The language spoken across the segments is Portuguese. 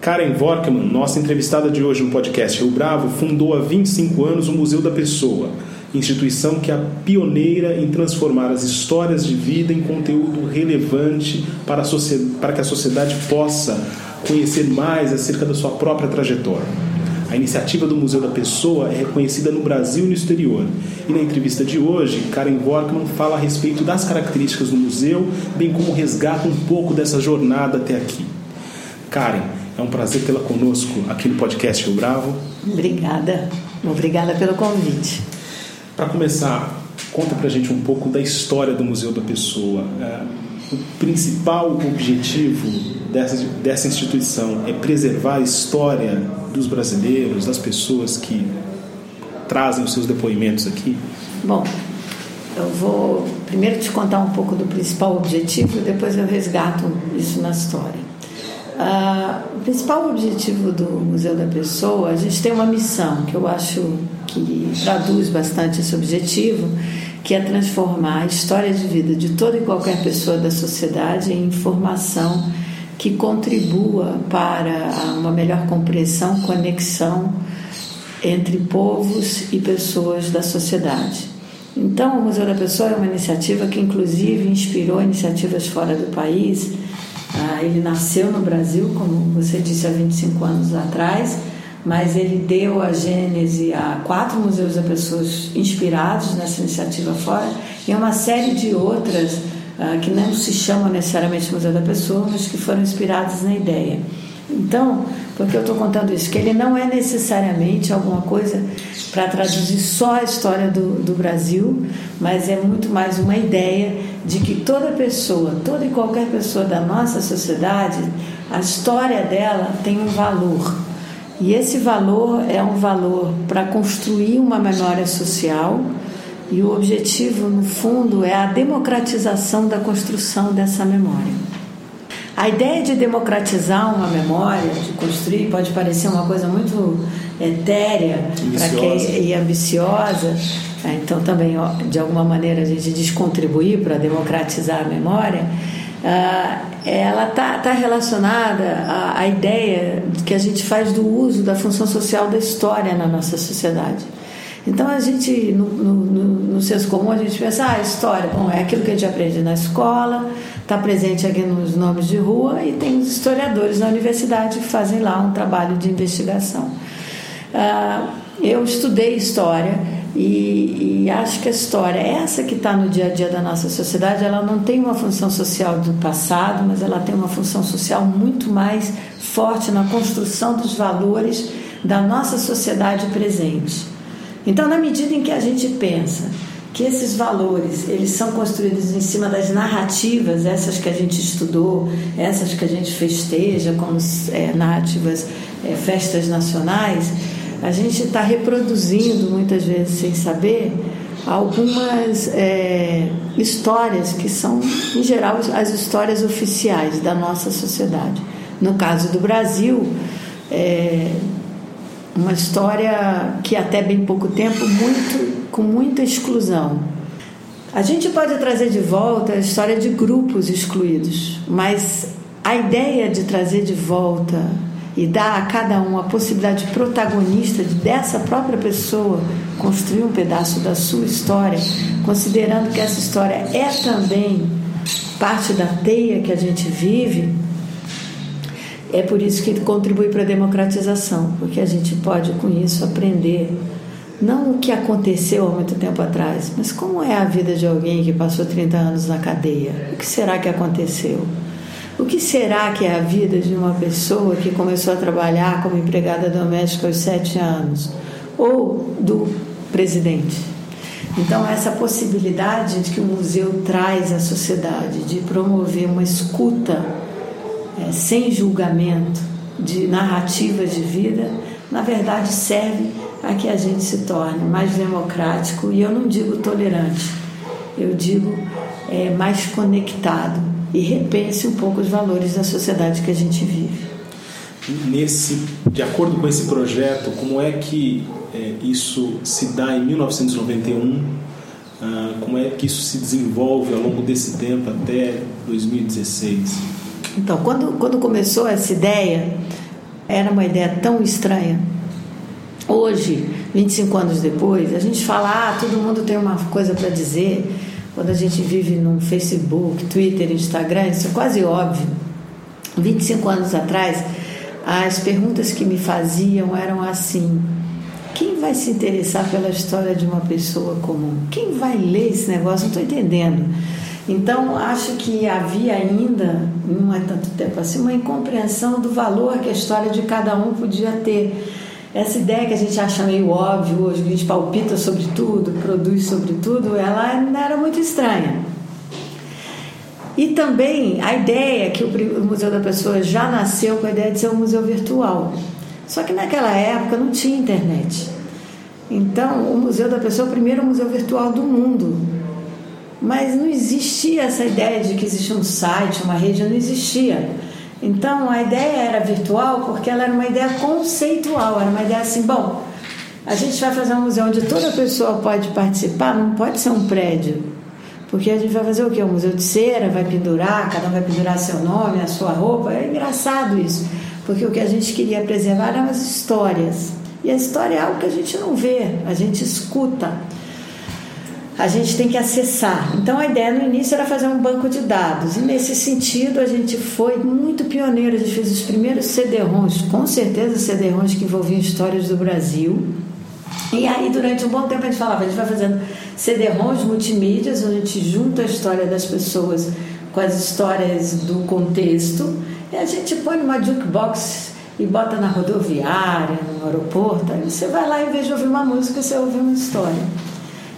Karen Vorkman, nossa entrevistada de hoje no podcast Rio Bravo, fundou há 25 anos o Museu da Pessoa, instituição que é pioneira em transformar as histórias de vida em conteúdo relevante para, para que a sociedade possa conhecer mais acerca da sua própria trajetória. A iniciativa do Museu da Pessoa é reconhecida no Brasil e no exterior. E na entrevista de hoje, Karen Vorkman fala a respeito das características do museu, bem como resgata um pouco dessa jornada até aqui. Karen, é um prazer tê-la conosco aqui no podcast Rio Bravo. Obrigada. Obrigada pelo convite. Para começar, conta para a gente um pouco da história do Museu da Pessoa. É, o principal objetivo dessa, dessa instituição é preservar a história dos brasileiros, das pessoas que trazem os seus depoimentos aqui? Bom, eu vou primeiro te contar um pouco do principal objetivo e depois eu resgato isso na história. Uh, o principal objetivo do Museu da Pessoa, a gente tem uma missão que eu acho que traduz bastante esse objetivo, que é transformar a história de vida de toda e qualquer pessoa da sociedade em informação que contribua para uma melhor compreensão, conexão entre povos e pessoas da sociedade. Então, o Museu da Pessoa é uma iniciativa que, inclusive, inspirou iniciativas fora do país ah, ele nasceu no Brasil, como você disse, há 25 anos atrás, mas ele deu a gênese a quatro museus da pessoas inspirados nessa iniciativa fora e uma série de outras ah, que não se chamam necessariamente Museu da Pessoa, mas que foram inspiradas na ideia. Então, por que eu estou contando isso? Que ele não é necessariamente alguma coisa para traduzir só a história do, do Brasil, mas é muito mais uma ideia de que toda pessoa, toda e qualquer pessoa da nossa sociedade, a história dela tem um valor. E esse valor é um valor para construir uma memória social, e o objetivo, no fundo, é a democratização da construção dessa memória. A ideia de democratizar uma memória, de construir, pode parecer uma coisa muito etérea quem, e ambiciosa. Né? Então, também, de alguma maneira, a gente descontribuir para democratizar a memória. Ah, ela está tá relacionada à, à ideia que a gente faz do uso da função social da história na nossa sociedade. Então a gente, no, no, no, no senso comum, a gente pensa, ah, história, bom, é aquilo que a gente aprende na escola, está presente aqui nos nomes de rua e tem os historiadores na universidade que fazem lá um trabalho de investigação. Ah, eu estudei história e, e, acho que a história, essa que está no dia a dia da nossa sociedade, ela não tem uma função social do passado, mas ela tem uma função social muito mais forte na construção dos valores da nossa sociedade presente. Então, na medida em que a gente pensa que esses valores eles são construídos em cima das narrativas, essas que a gente estudou, essas que a gente festeja como é, narrativas, é, festas nacionais, a gente está reproduzindo muitas vezes sem saber algumas é, histórias que são, em geral, as histórias oficiais da nossa sociedade. No caso do Brasil, é, uma história que até bem pouco tempo muito com muita exclusão. A gente pode trazer de volta a história de grupos excluídos, mas a ideia de trazer de volta e dar a cada um a possibilidade protagonista de dessa própria pessoa construir um pedaço da sua história, considerando que essa história é também parte da teia que a gente vive, é por isso que contribui para a democratização, porque a gente pode com isso aprender não o que aconteceu há muito tempo atrás, mas como é a vida de alguém que passou 30 anos na cadeia. O que será que aconteceu? O que será que é a vida de uma pessoa que começou a trabalhar como empregada doméstica aos sete anos? Ou do presidente? Então, essa possibilidade de que o museu traz à sociedade de promover uma escuta é, sem julgamento de narrativas de vida, na verdade serve a que a gente se torne mais democrático e eu não digo tolerante, eu digo é, mais conectado e repense um pouco os valores da sociedade que a gente vive. Nesse, de acordo com esse projeto, como é que é, isso se dá em 1991? Ah, como é que isso se desenvolve ao longo desse tempo até 2016? Então, quando, quando começou essa ideia, era uma ideia tão estranha. Hoje, 25 anos depois, a gente fala, ah, todo mundo tem uma coisa para dizer. Quando a gente vive no Facebook, Twitter, Instagram, isso é quase óbvio. 25 anos atrás, as perguntas que me faziam eram assim: quem vai se interessar pela história de uma pessoa comum? Quem vai ler esse negócio? Não estou entendendo. Então, acho que havia ainda, não é tanto tempo assim, uma incompreensão do valor que a história de cada um podia ter. Essa ideia que a gente acha meio óbvio hoje, que a gente palpita sobre tudo, produz sobre tudo, ela era muito estranha. E também a ideia que o Museu da Pessoa já nasceu com a ideia de ser um museu virtual. Só que naquela época não tinha internet. Então, o Museu da Pessoa é o primeiro museu virtual do mundo. Mas não existia essa ideia de que existia um site, uma rede, não existia. Então a ideia era virtual porque ela era uma ideia conceitual, era uma ideia assim, bom, a gente vai fazer um museu onde toda pessoa pode participar, não pode ser um prédio. Porque a gente vai fazer o quê? Um museu de cera, vai pendurar, cada um vai pendurar seu nome, a sua roupa. É engraçado isso, porque o que a gente queria preservar eram as histórias. E a história é algo que a gente não vê, a gente escuta a gente tem que acessar. Então a ideia no início era fazer um banco de dados e nesse sentido a gente foi muito pioneiro. A gente fez os primeiros CD-ROMs, com certeza CD-ROMs que envolviam histórias do Brasil. E aí durante um bom tempo a gente falava, a gente vai fazendo CD-ROMs multimídias, onde a gente junta a história das pessoas com as histórias do contexto e a gente põe numa jukebox e bota na rodoviária, no aeroporto. Aí você vai lá, em vez de ouvir uma música, você ouve uma história.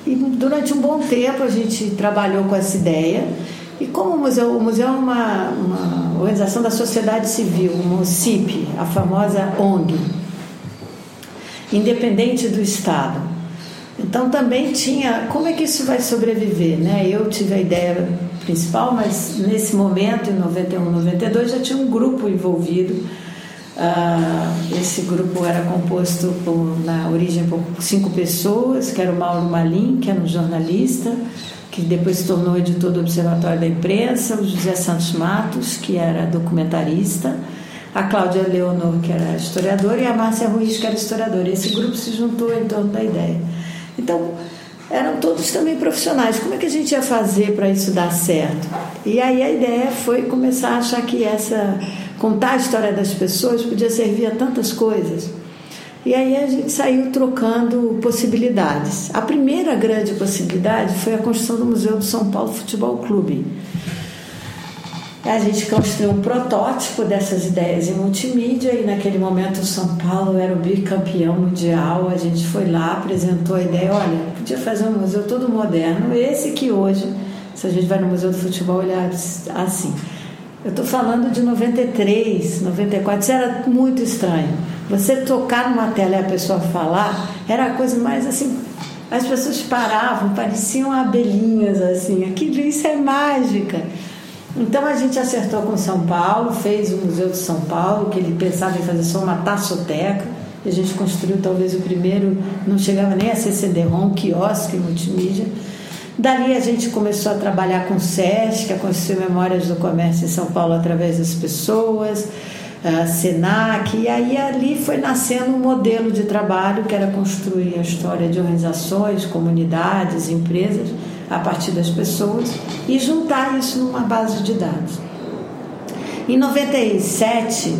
E durante um bom tempo a gente trabalhou com essa ideia. E como o museu, o museu é uma, uma organização da sociedade civil, o CIP, a famosa ONG, independente do Estado. Então também tinha como é que isso vai sobreviver, né? Eu tive a ideia principal, mas nesse momento, em 91, 92, já tinha um grupo envolvido Uh, esse grupo era composto por, na origem por cinco pessoas, que era o Mauro Malim, que era um jornalista, que depois se tornou editor do Observatório da Imprensa, o José Santos Matos, que era documentarista, a Cláudia Leonor, que era historiadora, e a Márcia Ruiz, que era historiadora. Esse grupo se juntou em torno da ideia. Então, eram todos também profissionais. Como é que a gente ia fazer para isso dar certo? E aí a ideia foi começar a achar que essa contar a história das pessoas podia servir a tantas coisas. E aí a gente saiu trocando possibilidades. A primeira grande possibilidade foi a construção do Museu do São Paulo Futebol Clube. A gente construiu um protótipo dessas ideias em multimídia e naquele momento o São Paulo era o bicampeão mundial. A gente foi lá, apresentou a ideia, olha, podia fazer um museu todo moderno, esse que hoje, se a gente vai no Museu do Futebol, olhar assim. Eu estou falando de 93, 94, isso era muito estranho. Você tocar numa tela e a pessoa falar era a coisa mais assim. As pessoas paravam, pareciam abelhinhas assim. Aquilo, isso é mágica. Então a gente acertou com São Paulo, fez o Museu de São Paulo, que ele pensava em fazer só uma taçoteca. A gente construiu talvez o primeiro, não chegava nem a ser CD-ROM, quiosque multimídia Dali a gente começou a trabalhar com o SESC, a construir memórias do comércio em São Paulo através das pessoas, a SENAC, e aí ali foi nascendo um modelo de trabalho que era construir a história de organizações, comunidades, empresas, a partir das pessoas e juntar isso numa base de dados. Em 97,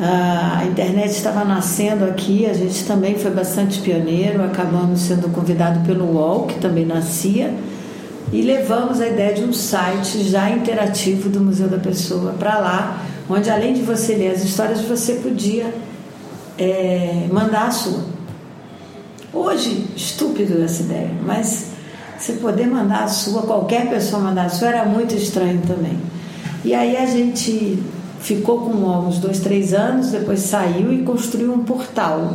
a internet estava nascendo aqui, a gente também foi bastante pioneiro, acabamos sendo convidado pelo UOL, que também nascia, e levamos a ideia de um site já interativo do Museu da Pessoa para lá, onde além de você ler as histórias, você podia é, mandar a sua. Hoje, estúpido essa ideia, mas você poder mandar a sua, qualquer pessoa mandar a sua, era muito estranho também. E aí a gente ficou com uns dois, três anos, depois saiu e construiu um portal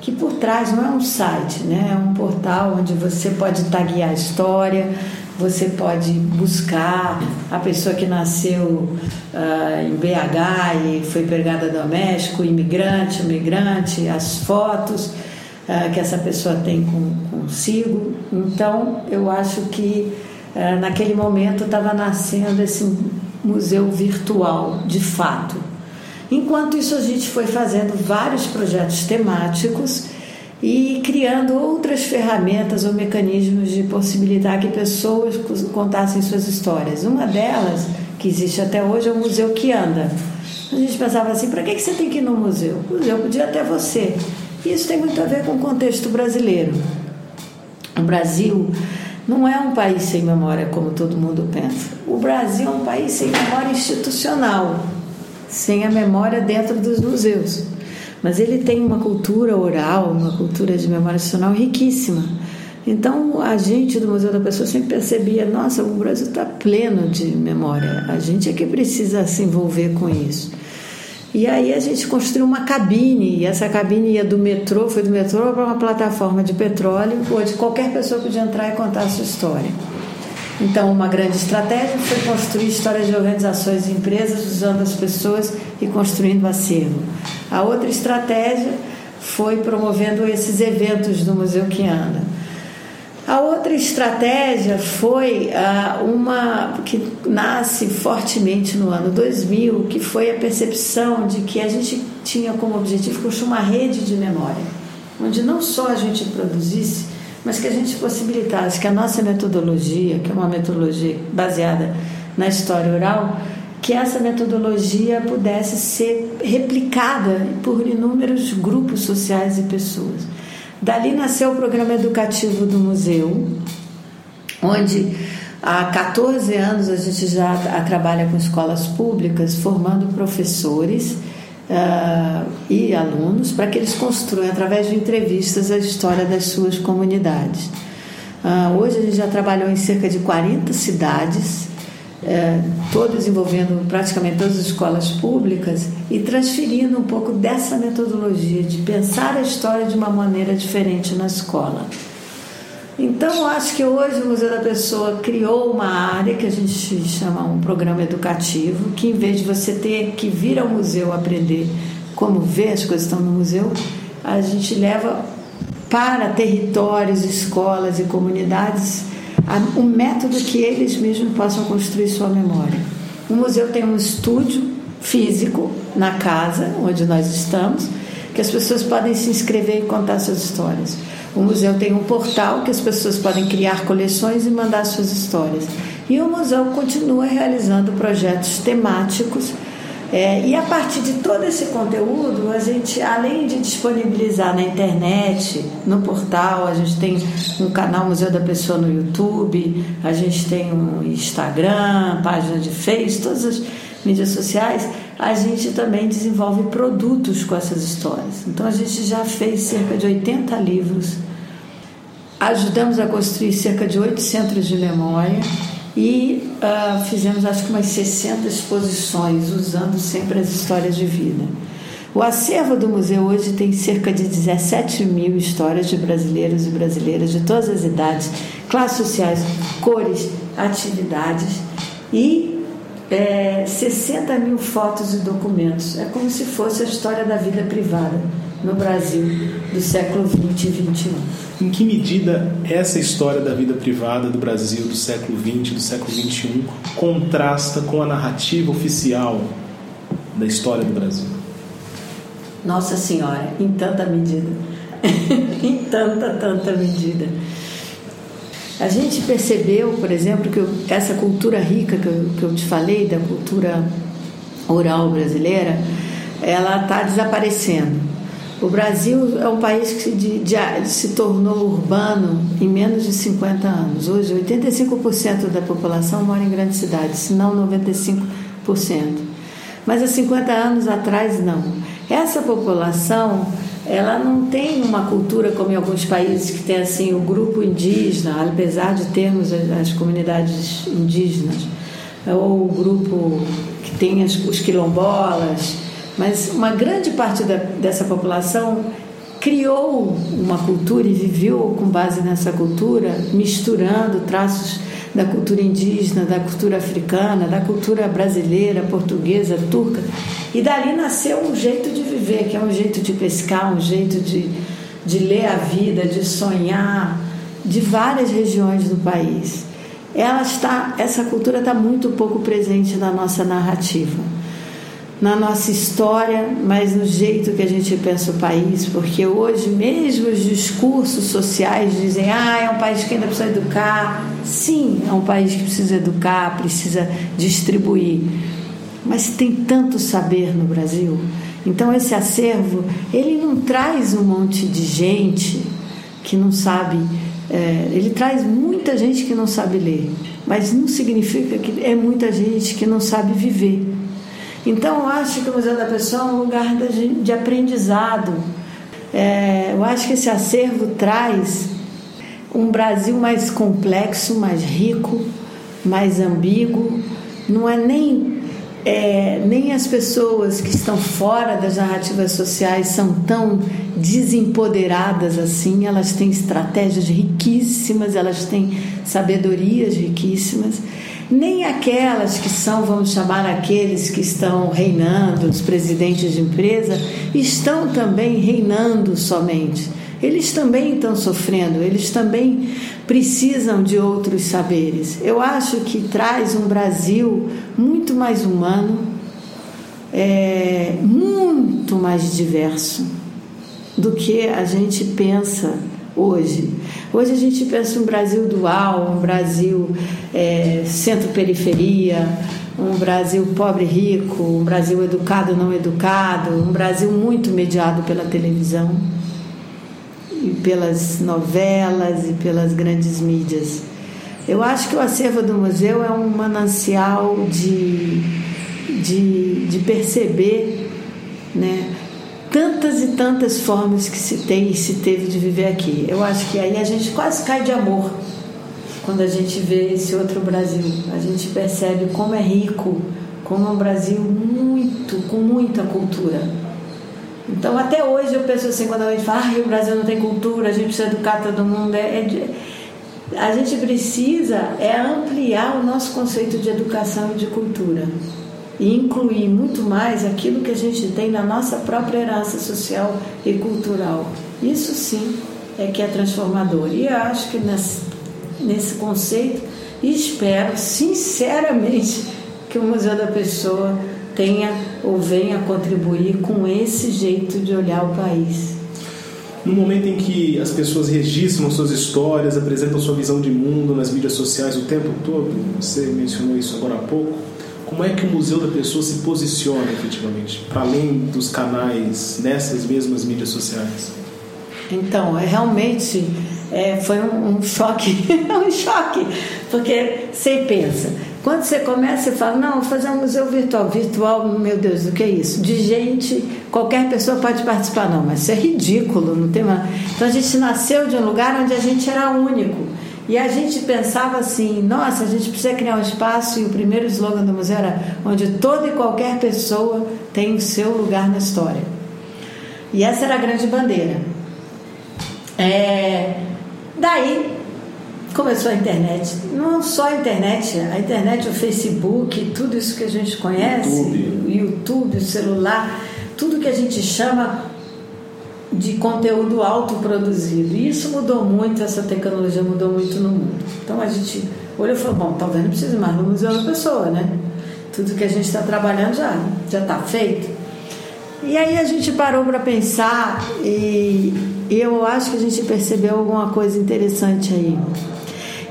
que por trás não é um site, né? é um portal onde você pode taguear a história, você pode buscar a pessoa que nasceu uh, em BH e foi doméstica, o imigrante, migrante, as fotos uh, que essa pessoa tem com, consigo. Então, eu acho que uh, naquele momento estava nascendo esse museu virtual, de fato. Enquanto isso, a gente foi fazendo vários projetos temáticos e criando outras ferramentas ou mecanismos de possibilitar que pessoas contassem suas histórias. Uma delas, que existe até hoje, é o Museu que Anda. A gente pensava assim: para que você tem que ir no museu? O museu podia até você. Isso tem muito a ver com o contexto brasileiro. O Brasil não é um país sem memória, como todo mundo pensa. O Brasil é um país sem memória institucional, sem a memória dentro dos museus. Mas ele tem uma cultura oral, uma cultura de memória institucional riquíssima. Então, a gente do Museu da Pessoa sempre percebia: nossa, o Brasil está pleno de memória, a gente é que precisa se envolver com isso. E aí a gente construiu uma cabine, e essa cabine ia do metrô, foi do metrô para uma plataforma de petróleo, onde qualquer pessoa podia entrar e contar a sua história. Então, uma grande estratégia foi construir histórias de organizações e empresas usando as pessoas e construindo acervo. A outra estratégia foi promovendo esses eventos do Museu que anda. A outra estratégia foi uh, uma que nasce fortemente no ano 2000, que foi a percepção de que a gente tinha como objetivo construir uma rede de memória, onde não só a gente produzisse, mas que a gente possibilitasse que a nossa metodologia, que é uma metodologia baseada na história oral, que essa metodologia pudesse ser replicada por inúmeros grupos sociais e pessoas. Dali nasceu o programa educativo do museu, onde há 14 anos a gente já trabalha com escolas públicas, formando professores uh, e alunos para que eles construam, através de entrevistas, a história das suas comunidades. Uh, hoje a gente já trabalhou em cerca de 40 cidades é, todos envolvendo praticamente todas as escolas públicas e transferindo um pouco dessa metodologia de pensar a história de uma maneira diferente na escola. Então, acho que hoje o Museu da Pessoa criou uma área que a gente chama um programa educativo, que em vez de você ter que vir ao museu aprender como ver as coisas que estão no museu, a gente leva para territórios, escolas e comunidades um método que eles mesmos possam construir sua memória. O museu tem um estúdio físico na casa onde nós estamos, que as pessoas podem se inscrever e contar suas histórias. O museu tem um portal que as pessoas podem criar coleções e mandar suas histórias. E o museu continua realizando projetos temáticos é, e a partir de todo esse conteúdo, a gente, além de disponibilizar na internet, no portal, a gente tem um canal Museu da Pessoa no YouTube, a gente tem um Instagram, página de Face, todas as mídias sociais, a gente também desenvolve produtos com essas histórias. Então a gente já fez cerca de 80 livros, ajudamos a construir cerca de oito centros de memória e uh, fizemos acho que umas 60 exposições usando sempre as histórias de vida. O acervo do museu hoje tem cerca de 17 mil histórias de brasileiros e brasileiras de todas as idades, classes sociais, cores, atividades e é, 60 mil fotos e documentos. É como se fosse a história da vida privada no Brasil do século 20 e 21. Em que medida essa história da vida privada do Brasil do século 20 do século 21 contrasta com a narrativa oficial da história do Brasil? Nossa Senhora, em tanta medida. em tanta, tanta medida. A gente percebeu, por exemplo, que essa cultura rica que eu, que eu te falei, da cultura oral brasileira, ela está desaparecendo. O Brasil é um país que de, de, se tornou urbano em menos de 50 anos. Hoje, 85% da população mora em grandes cidades, se não 95%. Mas há 50 anos atrás, não. Essa população ela não tem uma cultura como em alguns países que tem assim o grupo indígena, apesar de termos as, as comunidades indígenas, ou o grupo que tem as, os quilombolas, mas uma grande parte da, dessa população criou uma cultura e viveu com base nessa cultura, misturando traços da cultura indígena, da cultura africana, da cultura brasileira, portuguesa, turca. E dali nasceu um jeito de viver, que é um jeito de pescar, um jeito de, de ler a vida, de sonhar, de várias regiões do país. Ela está, essa cultura está muito pouco presente na nossa narrativa na nossa história, mas no jeito que a gente pensa o país, porque hoje mesmo os discursos sociais dizem: ah, é um país que ainda precisa educar. Sim, é um país que precisa educar, precisa distribuir. Mas tem tanto saber no Brasil. Então esse acervo, ele não traz um monte de gente que não sabe, é, ele traz muita gente que não sabe ler, mas não significa que é muita gente que não sabe viver. Então, eu acho que o Museu da Pessoa é um lugar de, de aprendizado. É, eu acho que esse acervo traz um Brasil mais complexo, mais rico, mais ambíguo. Não é nem, é, nem as pessoas que estão fora das narrativas sociais são tão desempoderadas assim. Elas têm estratégias riquíssimas, elas têm sabedorias riquíssimas nem aquelas que são, vamos chamar aqueles que estão reinando, os presidentes de empresa, estão também reinando somente. Eles também estão sofrendo, eles também precisam de outros saberes. Eu acho que traz um Brasil muito mais humano, é, muito mais diverso do que a gente pensa hoje. Hoje a gente pensa um Brasil dual, um Brasil é, centro-periferia, um Brasil pobre-rico, um Brasil educado-não educado, um Brasil muito mediado pela televisão e pelas novelas e pelas grandes mídias. Eu acho que o acervo do museu é um manancial de, de, de perceber né, tantas e tantas formas que se tem e se teve de viver aqui. Eu acho que aí a gente quase cai de amor quando a gente vê esse outro Brasil. A gente percebe como é rico, como é um Brasil muito, com muita cultura. Então, até hoje eu penso assim, quando a gente fala, ah, o Brasil não tem cultura, a gente precisa educar todo mundo. É, é, a gente precisa é ampliar o nosso conceito de educação e de cultura e incluir muito mais aquilo que a gente tem na nossa própria herança social e cultural. Isso sim é que é transformador. E eu acho que nesse, nesse conceito, espero sinceramente que o Museu da Pessoa tenha ou venha contribuir com esse jeito de olhar o país. No momento em que as pessoas registram suas histórias, apresentam sua visão de mundo nas mídias sociais o tempo todo, você mencionou isso agora há pouco, como é que o Museu da Pessoa se posiciona efetivamente, para além dos canais nessas mesmas mídias sociais? Então, é realmente é, foi um, um choque, um choque, porque você pensa, quando você começa, você fala, não, vou fazer um museu virtual. Virtual, meu Deus, o que é isso? De gente, qualquer pessoa pode participar. Não, mas isso é ridículo, não tem uma... Então a gente nasceu de um lugar onde a gente era único. E a gente pensava assim: nossa, a gente precisa criar um espaço. E o primeiro slogan do museu era: onde toda e qualquer pessoa tem o seu lugar na história. E essa era a grande bandeira. É, daí começou a internet. Não só a internet, a internet, o Facebook, tudo isso que a gente conhece, YouTube. o YouTube, o celular, tudo que a gente chama de conteúdo autoproduzido. E isso mudou muito, essa tecnologia mudou muito no mundo. Então a gente olhou e falou, bom, talvez não precise mais no Museu da Pessoa, né? Tudo que a gente está trabalhando já já está feito. E aí a gente parou para pensar e eu acho que a gente percebeu alguma coisa interessante aí.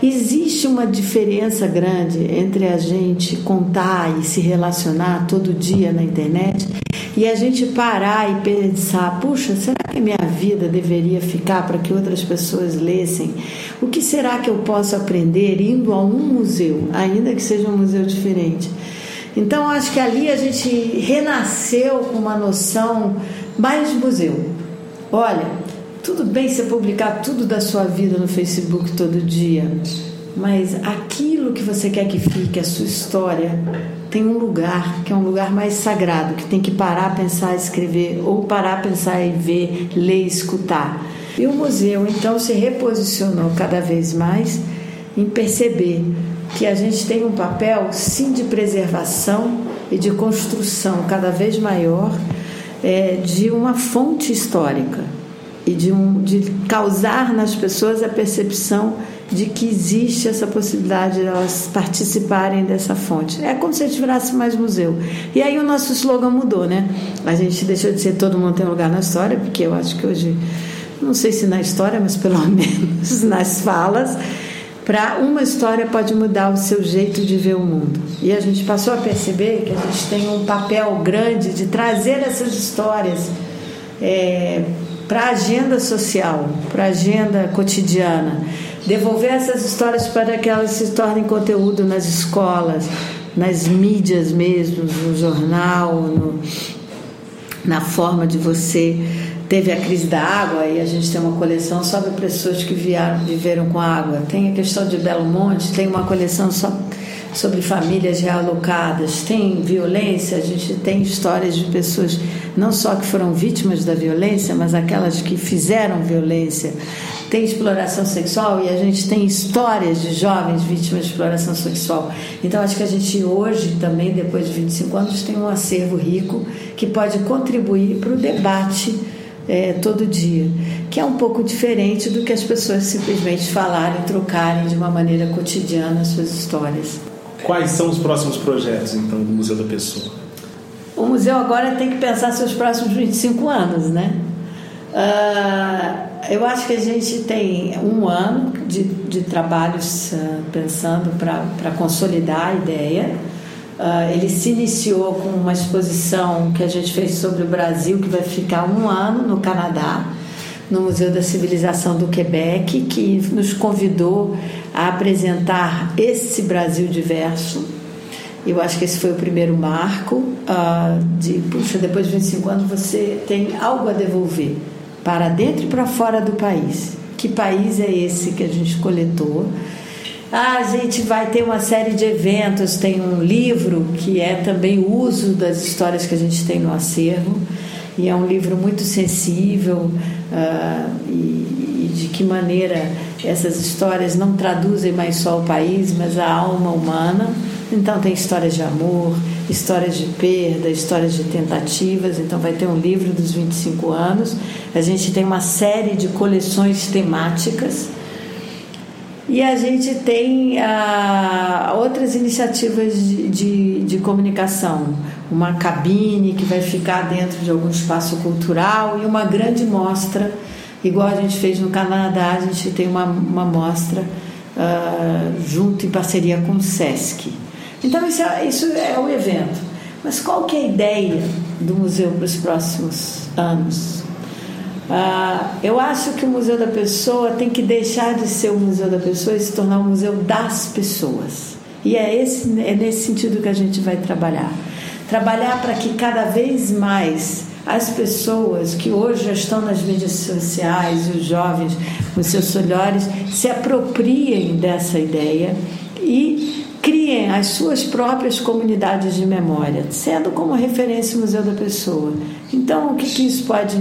Existe uma diferença grande entre a gente contar e se relacionar todo dia na internet e a gente parar e pensar: puxa, será que minha vida deveria ficar para que outras pessoas lessem? O que será que eu posso aprender indo a um museu, ainda que seja um museu diferente? Então, acho que ali a gente renasceu com uma noção mais de museu. Olha, tudo bem você publicar tudo da sua vida no Facebook todo dia, mas aquilo que você quer que fique, a sua história, tem um lugar que é um lugar mais sagrado, que tem que parar, pensar, escrever, ou parar, pensar e ver, ler, escutar. E o museu então se reposicionou cada vez mais em perceber que a gente tem um papel sim de preservação e de construção cada vez maior é, de uma fonte histórica e de, um, de causar nas pessoas a percepção de que existe essa possibilidade de elas participarem dessa fonte. É como se a gente virasse mais museu. E aí o nosso slogan mudou, né? A gente deixou de ser todo mundo tem lugar na história, porque eu acho que hoje, não sei se na história, mas pelo menos nas falas, para uma história pode mudar o seu jeito de ver o mundo. E a gente passou a perceber que a gente tem um papel grande de trazer essas histórias é, para a agenda social, para a agenda cotidiana, devolver essas histórias para que elas se tornem conteúdo nas escolas, nas mídias mesmo, no jornal, no, na forma de você teve a crise da água e a gente tem uma coleção sobre pessoas que vieram, viveram com água. Tem a questão de Belo Monte, tem uma coleção só sobre famílias realocadas, tem violência, a gente tem histórias de pessoas não só que foram vítimas da violência, mas aquelas que fizeram violência. Tem exploração sexual e a gente tem histórias de jovens vítimas de exploração sexual. Então acho que a gente hoje também, depois de 25 anos, tem um acervo rico que pode contribuir para o debate é, todo dia, que é um pouco diferente do que as pessoas simplesmente falarem, trocarem de uma maneira cotidiana as suas histórias. Quais são os próximos projetos, então, do Museu da Pessoa? O museu agora tem que pensar seus próximos 25 anos, né? Uh, eu acho que a gente tem um ano de, de trabalhos uh, pensando para consolidar a ideia. Uh, ele se iniciou com uma exposição que a gente fez sobre o Brasil, que vai ficar um ano no Canadá, no Museu da Civilização do Quebec, que nos convidou a apresentar esse Brasil diverso. Eu acho que esse foi o primeiro marco uh, de, puxa, depois de 25 anos você tem algo a devolver para dentro e para fora do país. Que país é esse que a gente coletou? Ah, a gente vai ter uma série de eventos, tem um livro que é também uso das histórias que a gente tem no acervo, e é um livro muito sensível uh, e, e, de que maneira essas histórias não traduzem mais só o país, mas a alma humana. Então tem histórias de amor, histórias de perda, histórias de tentativas. Então vai ter um livro dos 25 anos. A gente tem uma série de coleções temáticas e a gente tem ah, outras iniciativas de, de, de, comunicação, uma cabine que vai ficar dentro de algum espaço cultural e uma grande mostra, igual a gente fez no Canadá, a gente tem uma, uma mostra ah, junto em parceria com o SESC. Então isso é, isso é o evento. Mas qual que é a ideia do museu para os próximos anos? Ah, eu acho que o Museu da Pessoa tem que deixar de ser o Museu da Pessoa e se tornar o Museu das Pessoas. E é, esse, é nesse sentido que a gente vai trabalhar. Trabalhar para que cada vez mais as pessoas que hoje já estão nas mídias sociais e os jovens com seus celulares se apropriem dessa ideia e criem as suas próprias comunidades de memória, sendo como referência o Museu da Pessoa. Então, o que, que isso pode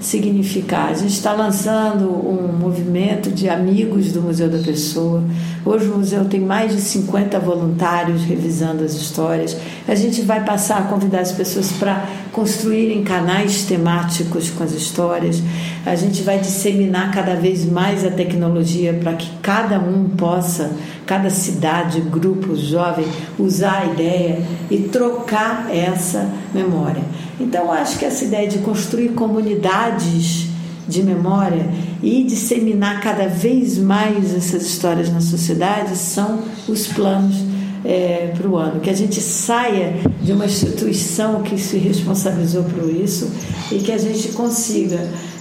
significar? A gente está lançando um movimento de amigos do Museu da Pessoa. Hoje o museu tem mais de 50 voluntários revisando as histórias. A gente vai passar a convidar as pessoas para construírem canais temáticos com as histórias. A gente vai disseminar cada vez mais a tecnologia para que cada um possa cada cidade, grupo jovem, usar a ideia e trocar essa memória. Então, acho que essa ideia de construir comunidades de memória e disseminar cada vez mais essas histórias na sociedade são os planos é, para o ano. Que a gente saia de uma instituição que se responsabilizou por isso e que a gente consiga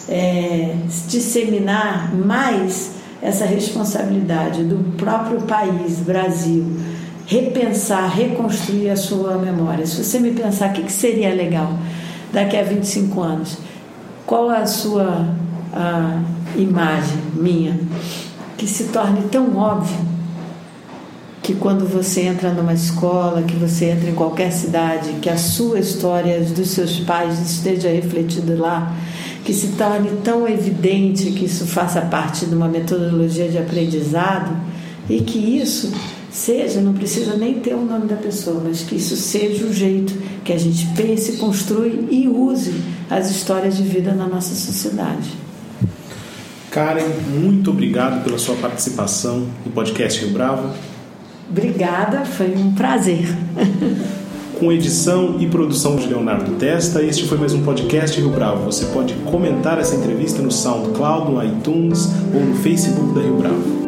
é, disseminar mais essa responsabilidade do próprio país, Brasil, repensar, reconstruir a sua memória. Se você me pensar, o que seria legal daqui a 25 anos? Qual a sua a imagem minha que se torne tão óbvio que quando você entra numa escola, que você entra em qualquer cidade, que a sua história dos seus pais esteja refletida lá, que se torne tão evidente que isso faça parte de uma metodologia de aprendizado e que isso seja, não precisa nem ter o nome da pessoa, mas que isso seja o jeito que a gente pense, construi e use as histórias de vida na nossa sociedade. Karen, muito obrigado pela sua participação no podcast Rio Bravo. Obrigada, foi um prazer. Com edição e produção de Leonardo Testa, este foi mais um podcast Rio Bravo. Você pode comentar essa entrevista no SoundCloud, no iTunes ou no Facebook da Rio Bravo.